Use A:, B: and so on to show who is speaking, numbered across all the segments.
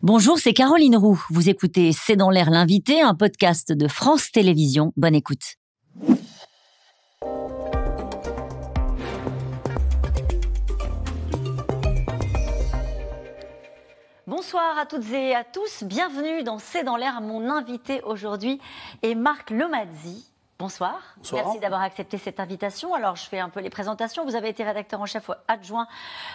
A: Bonjour, c'est Caroline Roux. Vous écoutez C'est dans l'air l'invité, un podcast de France Télévisions. Bonne écoute. Bonsoir à toutes et à tous. Bienvenue dans C'est dans l'air. Mon invité aujourd'hui est Marc Lomazzi. Bonsoir. Merci d'avoir accepté cette invitation. Alors, je fais un peu les présentations. Vous avez été rédacteur en chef adjoint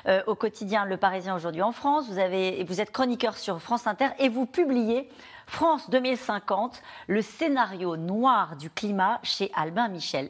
A: euh, au quotidien Le Parisien aujourd'hui en France. Vous, avez, vous êtes chroniqueur sur France Inter et vous publiez France 2050, le scénario noir du climat chez Albin Michel.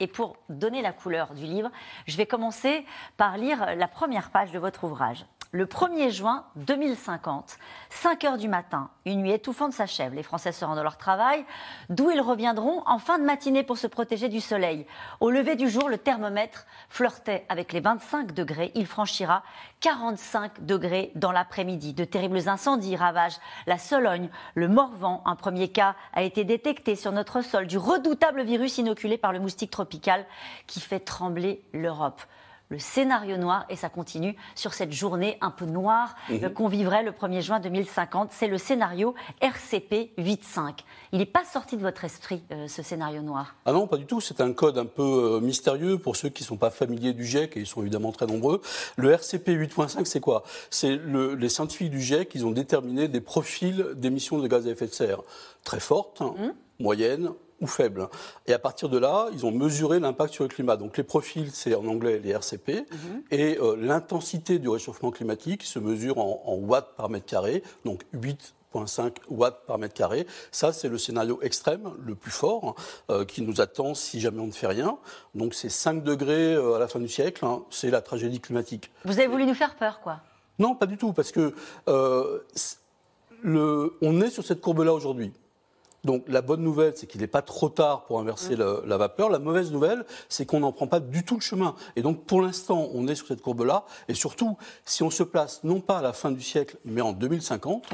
A: Et pour donner la couleur du livre, je vais commencer par lire la première page de votre ouvrage. Le 1er juin 2050, 5 heures du matin, une nuit étouffante s'achève. Les Français se rendent à leur travail, d'où ils reviendront en fin de matinée pour se protéger du soleil. Au lever du jour, le thermomètre flirtait avec les 25 degrés. Il franchira 45 degrés dans l'après-midi. De terribles incendies ravagent la Sologne, le Morvan. Un premier cas a été détecté sur notre sol du redoutable virus inoculé par le moustique tropical qui fait trembler l'Europe le scénario noir et ça continue sur cette journée un peu noire mhm. qu'on vivrait le 1er juin 2050. C'est le scénario RCP 8.5. Il n'est pas sorti de votre esprit, euh, ce scénario noir?
B: Ah non, pas du tout. C'est un code un peu euh, mystérieux pour ceux qui ne sont pas familiers du GIEC et ils sont évidemment très nombreux. Le RCP 8.5, c'est quoi? C'est les scientifiques du GIEC, ils ont déterminé des profils d'émissions de gaz à effet de serre très fortes, mhm. moyennes ou faible. Et à partir de là, ils ont mesuré l'impact sur le climat. Donc les profils, c'est en anglais les RCP, mhm. et euh, l'intensité du réchauffement climatique se mesure en, watts par mètre carré, donc 8,5 watts par mètre carré. Ça, c'est le scénario extrême, le plus fort, euh, qui nous attend si jamais on ne fait rien. Donc c'est 5 degrés euh, à la fin du siècle, hein. c'est la tragédie climatique.
A: Vous avez voulu nous faire peur, quoi
B: Non, pas du tout, parce que le, on est sur cette courbe-là aujourd'hui. Donc la bonne nouvelle, c'est qu'il n'est pas trop tard pour inverser mm. la, vapeur. La mauvaise nouvelle, c'est qu'on n'en prend pas du tout le chemin. Et donc pour l'instant, on est sur cette courbe-là. Et surtout, si on se place non pas à la fin du siècle, mais en 2050,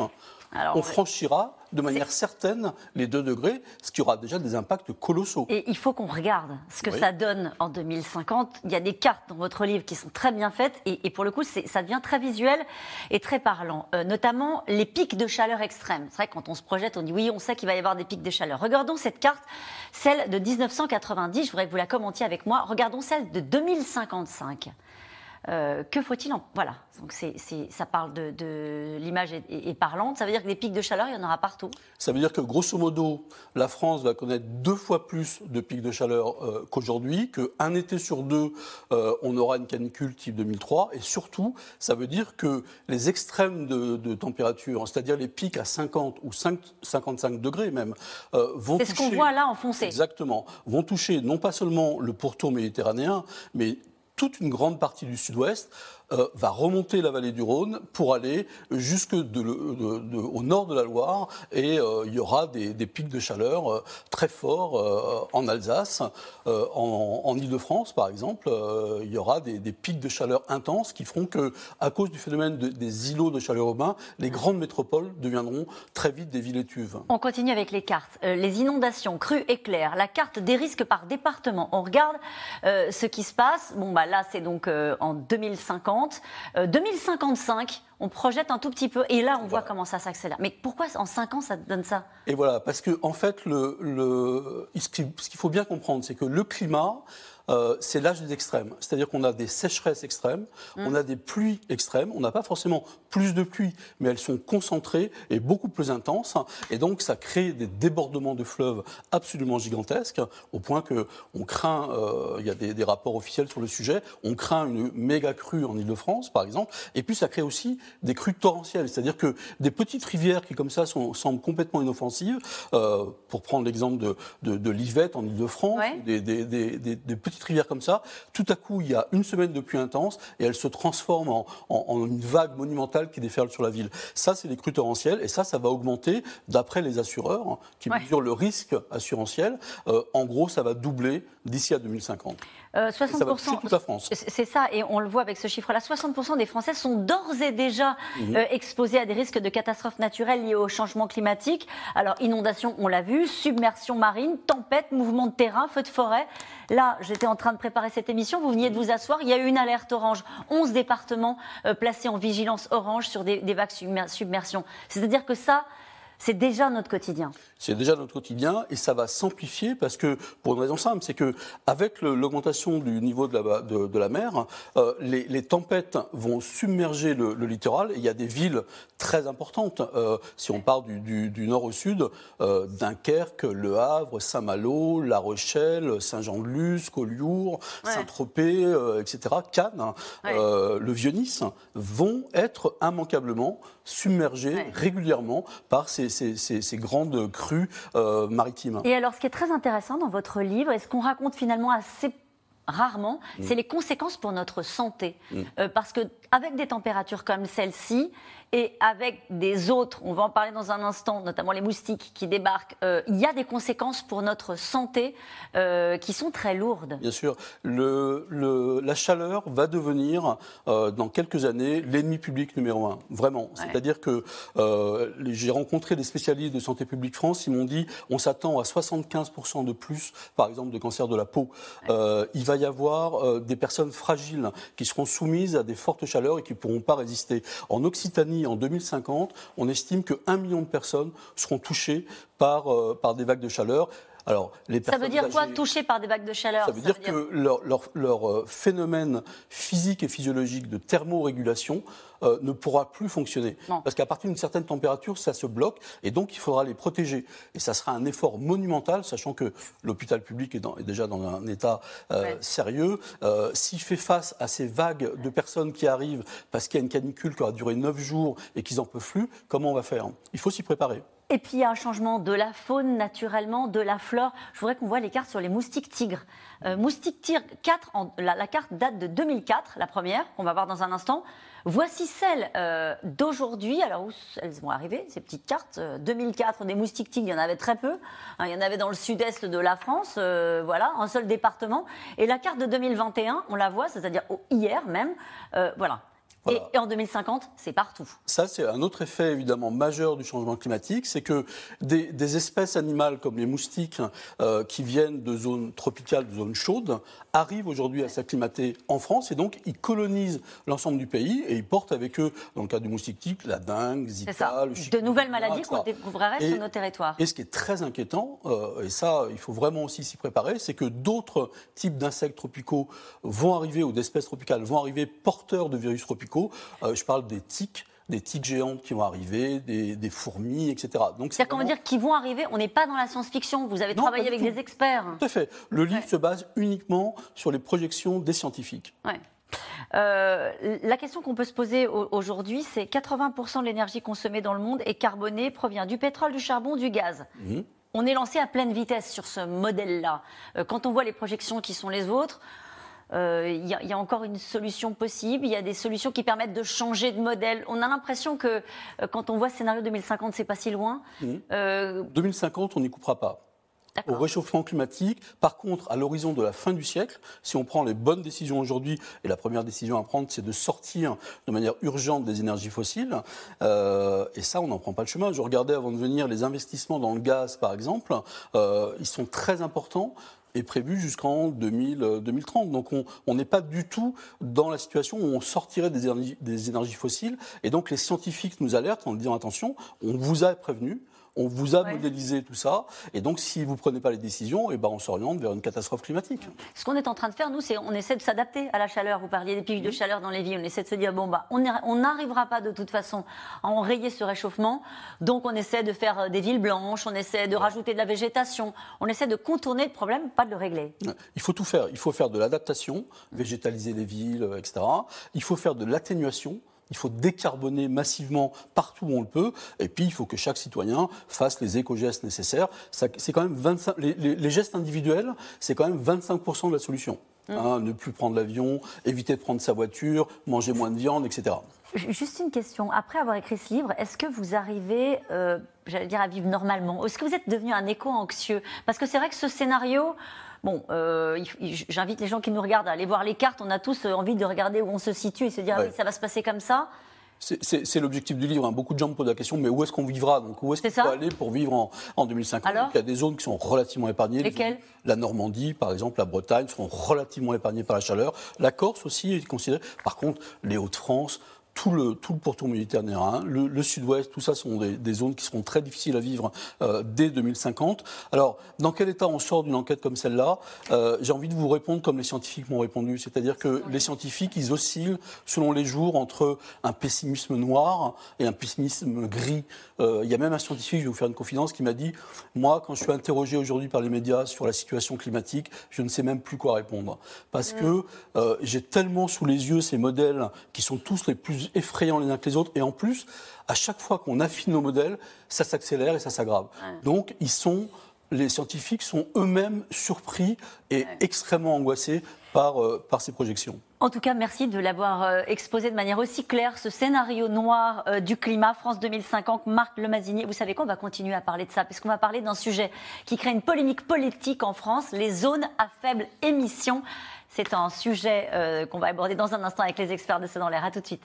B: on franchira de manière certaine les 2 degrés, ce qui aura déjà des impacts colossaux.
A: Et il faut qu'on regarde ce que ça donne en 2050. Il y a des cartes dans votre livre qui sont très bien faites et, pour le coup, ça devient très visuel et très parlant. Euh, notamment les pics de chaleur extrêmes. C'est vrai que quand on se projette, on dit oui, on sait qu'il va y avoir des pics de chaleur. Regardons cette carte, celle de 1990. Je voudrais que vous la commentiez avec moi. Regardons celle de 2055. Euh, que faut-il en... Voilà, donc c'est, ça parle de, l'image est, parlante. Ça veut dire que des pics de chaleur, il y en aura partout.
B: Ça veut dire que grosso modo, la France va connaître deux fois plus de pics de chaleur euh, qu'aujourd'hui, qu'un été sur deux, euh, on aura une canicule type 2003. Et surtout, ça veut dire que les extrêmes de, température, c'est-à-dire les pics à 50 ou 55 degrés même, vont
A: toucher... C'est ce qu'on voit là en foncé.
B: Exactement. Vont toucher non pas seulement le pourtour méditerranéen, mais toute une grande partie du sud-ouest euh, va remonter la vallée du Rhône pour aller jusque au nord de la Loire et euh, il y aura des, pics de chaleur euh, très forts en Alsace, en, en Ile-de-France par exemple, il y aura des, pics de chaleur intenses qui feront que, à cause du phénomène des îlots de chaleur urbain, les grandes métropoles deviendront très vite des villes étuves.
A: On continue avec les cartes. les inondations, crues, éclairs, la carte des risques par département. On regarde ce qui se passe. Bon, bah là, c'est donc en 2050. 2055, euh, on projette un tout petit peu et là, on voit comment ça s'accélère. Mais pourquoi en 5 ans, ça donne ça?
B: Et voilà, parce que en fait, le, ce qu'il faut bien comprendre, c'est que le climat, euh, c'est l'âge des extrêmes. C'est-à-dire qu'on a des sécheresses extrêmes, mmh. on a des pluies extrêmes, on n'a pas forcément plus de pluie, mais elles sont concentrées et beaucoup plus intenses. Et donc, ça crée des débordements de fleuves absolument gigantesques, au point que on craint, euh, il y a des, rapports officiels sur le sujet, on craint une méga crue en Ile-de-France, par exemple. Et puis, ça crée aussi des crues torrentielles, c'est-à-dire que des petites rivières qui, comme ça, sont, semblent complètement inoffensives, euh, pour prendre l'exemple de, de, l'Yvette en Ile-de-France, des, des, des, petites rivières comme ça, tout à coup, il y a une semaine de pluie intense et elles se transforment en, en une vague monumentale qui déferle sur la ville. Ça, c'est les crues torrentielles et ça, ça va augmenter d'après les assureurs hein, qui mesurent le risque assurantiel. Euh, en gros, ça va doubler d'ici à 2050.
A: 60%,
B: toute la France.
A: C'est ça, et on le voit avec ce chiffre-là. 60% des Français sont d'ores et déjà mhm. euh, exposés à des risques de catastrophes naturelles liées au changement climatique. Alors, inondation, on l'a vu, submersion marine, tempête, mouvement de terrain, feu de forêt. Là, j'étais en train de préparer cette émission, vous veniez de vous asseoir, il y a eu une alerte orange. 11 départements euh, placés en vigilance orange sur des, des vagues submersion. C'est-à-dire que ça, c'est déjà notre quotidien.
B: C'est déjà notre quotidien et ça va s'amplifier parce que, pour une raison simple, c'est que avec l'augmentation du niveau de la, mer, euh, les, tempêtes vont submerger le, littoral et il y a des villes très importantes. Euh, si on part du, nord au sud, euh, Dunkerque, Le Havre, Saint-Malo, La Rochelle, Saint-Jean-de-Luz, Collioure, Saint-Tropez, etc., Cannes, le Vieux-Nice, vont être immanquablement submergés régulièrement par ces ces, grandes crues euh, maritimes.
A: Et alors, ce qui est très intéressant dans votre livre, et ce qu'on raconte finalement assez rarement, mm. c'est les conséquences pour notre santé. Mm. Euh, parce qu'avec des températures comme celle-ci, et avec des autres, on va en parler dans un instant, notamment les moustiques qui débarquent, euh, il y a des conséquences pour notre santé euh, qui sont très lourdes.
B: Bien sûr. Le, la chaleur va devenir, dans quelques années, l'ennemi public numéro un. Vraiment. C'est-à-dire que j'ai rencontré des spécialistes de Santé publique France, ils m'ont dit on s'attend à 75% de plus, par exemple, de cancer de la peau. il va y avoir des personnes fragiles qui seront soumises à des fortes chaleurs et qui ne pourront pas résister. En Occitanie, en 2050, on estime que 1 million de personnes seront touchées par, euh, par des vagues de chaleur.
A: Alors, les ça veut dire quoi, touchées par des vagues de chaleur?
B: Ça veut dire, que leur, leur, leur, euh, phénomène physique et physiologique de thermorégulation euh, ne pourra plus fonctionner. Parce qu'à partir d'une certaine température, ça se bloque et donc il faudra les protéger. Et ça sera un effort monumental, sachant que l'hôpital public est, déjà dans un état euh, sérieux. Euh, s'il fait face à ces vagues de personnes qui arrivent parce qu'il y a une canicule qui aura duré 9 jours et qu'ils n'en peuvent plus, comment on va faire? Il faut s'y préparer.
A: Et puis il y a un changement de la faune naturellement, de la flore. Je voudrais qu'on voit les cartes sur les moustiques tigres. moustiques tigres 4, la, carte date de 2004, la première, qu'on va voir dans un instant. Voici celles euh, d'aujourd'hui. Alors, où elles vont arriver, ces petites cartes? 2004, euh, des moustiques tigres, il y en avait très peu. Hein, il y en avait dans le sud-est de la France, euh, voilà, un seul département. Et la carte de 2021, on la voit, c'est-à-dire hier même, voilà, et, en 2050, c'est partout.
B: Ça, c'est un autre effet évidemment majeur du changement climatique, c'est que des, espèces animales comme les moustiques euh, qui viennent de zones tropicales, de zones chaudes, arrivent aujourd'hui à s'acclimater en France et donc ils colonisent l'ensemble du pays et ils portent avec eux, dans le cas du moustique tique, la dengue, Zika, le
A: De nouvelles maladies qu'on découvrirait sur nos territoires.
B: Et ce qui est très inquiétant, euh, et ça, il faut vraiment aussi s'y préparer, c'est que d'autres types d'insectes tropicaux vont arriver ou d'espèces tropicales vont arriver porteurs de virus tropicaux euh, je parle des tiques des tiques géantes qui vont arriver, des, fourmis, etc.
A: C'est-à-dire qu'on veut dire qu'ils vont arriver, on n'est pas dans la science-fiction, vous avez travaillé avec des experts.
B: Tout à fait. Le livre se base uniquement sur les projections des scientifiques.
A: Euh, la question qu'on peut se poser aujourd'hui, c'est 80% de l'énergie consommée dans le monde est carbonée, provient du pétrole, du charbon, du gaz. Mhm. On est lancé à pleine vitesse sur ce modèle-là. Euh, quand on voit les projections qui sont les autres, il euh, y, a encore une solution possible. Il y a des solutions qui permettent de changer de modèle. On a l'impression que euh, quand on voit scénario 2050, c'est pas si loin. 2050,
B: mmh. euh, on n'y coupera pas au réchauffement climatique. Par contre, à l'horizon de la fin du siècle, si on prend les bonnes décisions aujourd'hui, et la première décision à prendre, c'est de sortir de manière urgente des énergies fossiles, et ça, on n'en prend pas le chemin. Je regardais avant de venir les investissements dans le gaz, par exemple, ils sont très importants est prévu jusqu'en 2030. Euh, donc on n'est pas du tout dans la situation où on sortirait des énergies, des énergies fossiles. Et donc les scientifiques nous alertent en disant attention, on vous a prévenu, on vous a modélisé tout ça, et donc si vous ne prenez pas les décisions, et eh ben on s'oriente vers une catastrophe climatique.
A: Ce qu'on est en train de faire, nous, c'est on essaie de s'adapter à la chaleur. Vous parliez des pics de chaleur dans les villes, on essaie de se dire bon bah on n'arrivera pas de toute façon à enrayer ce réchauffement, donc on essaie de faire euh, des villes blanches, on essaie de rajouter de la végétation, on essaie de contourner le problème, pas de le régler.
B: Il faut tout faire. Il faut faire de l'adaptation, végétaliser les villes, euh, etc. Il faut faire de l'atténuation il faut décarboner massivement partout où on le peut. Et puis, il faut que chaque citoyen fasse les éco-gestes nécessaires. C'est quand même 25, les, gestes individuels, c'est quand même 25% de la solution. Mmh. hein, ne plus prendre l'avion, éviter de prendre sa voiture, manger moins de viande, etc.
A: Juste une question. Après avoir écrit ce livre, est-ce que vous arrivez, euh, j'allais dire, à vivre normalement? Est-ce que vous êtes devenu un éco-anxieux Parce que c'est vrai que ce scénario, bon, euh, j'invite les gens qui nous regardent à aller voir les cartes. On a tous euh, envie de regarder où on se situe et se dire, ah oui, ça va se passer comme ça.
B: C'est l'objectif du livre. Hein. Beaucoup de gens me posent la question, mais où est-ce qu'on vivra? Donc, où est-ce qu'on peut aller pour vivre en, en 2050 Il y a des zones qui sont relativement épargnées.
A: Lesquelles?
B: La Normandie, par exemple, la Bretagne seront relativement épargnées par la chaleur. La Corse aussi est considérée. Par contre, les Hauts-de-France, tout le, tout le pourtour méditerranéen, le, le sud-ouest, tout ça sont des, des, zones qui seront très difficiles à vivre euh, dès 2050. Alors, dans quel état on sort d'une enquête comme celle-là euh, J'ai envie de vous répondre comme les scientifiques m'ont répondu, c'est-à-dire que les scientifiques, ils oscillent selon les jours entre un pessimisme noir et un pessimisme gris. Euh, il y a même un scientifique, je vais vous faire une confidence, qui m'a dit, moi, quand je suis interrogé aujourd'hui par les médias sur la situation climatique, je ne sais même plus quoi répondre. Parce que euh, j'ai tellement sous les yeux ces modèles qui sont tous les plus effrayants les uns que les autres. Et en plus, à chaque fois qu'on affine nos modèles, ça s'accélère et ça s'aggrave. Donc, ils sont, les scientifiques sont eux-mêmes surpris et extrêmement angoissés par, euh, par ces projections.
A: En tout cas, merci de l'avoir euh, exposé de manière aussi claire, ce scénario noir euh, du climat France 2050. Marc Lemazinier, vous savez qu'on va continuer à parler de ça, puisqu'on va parler d'un sujet qui crée une polémique politique en France, les zones à faible émission. C'est un sujet qu'on va aborder dans un instant avec les experts de C'est dans l'air. À tout de suite.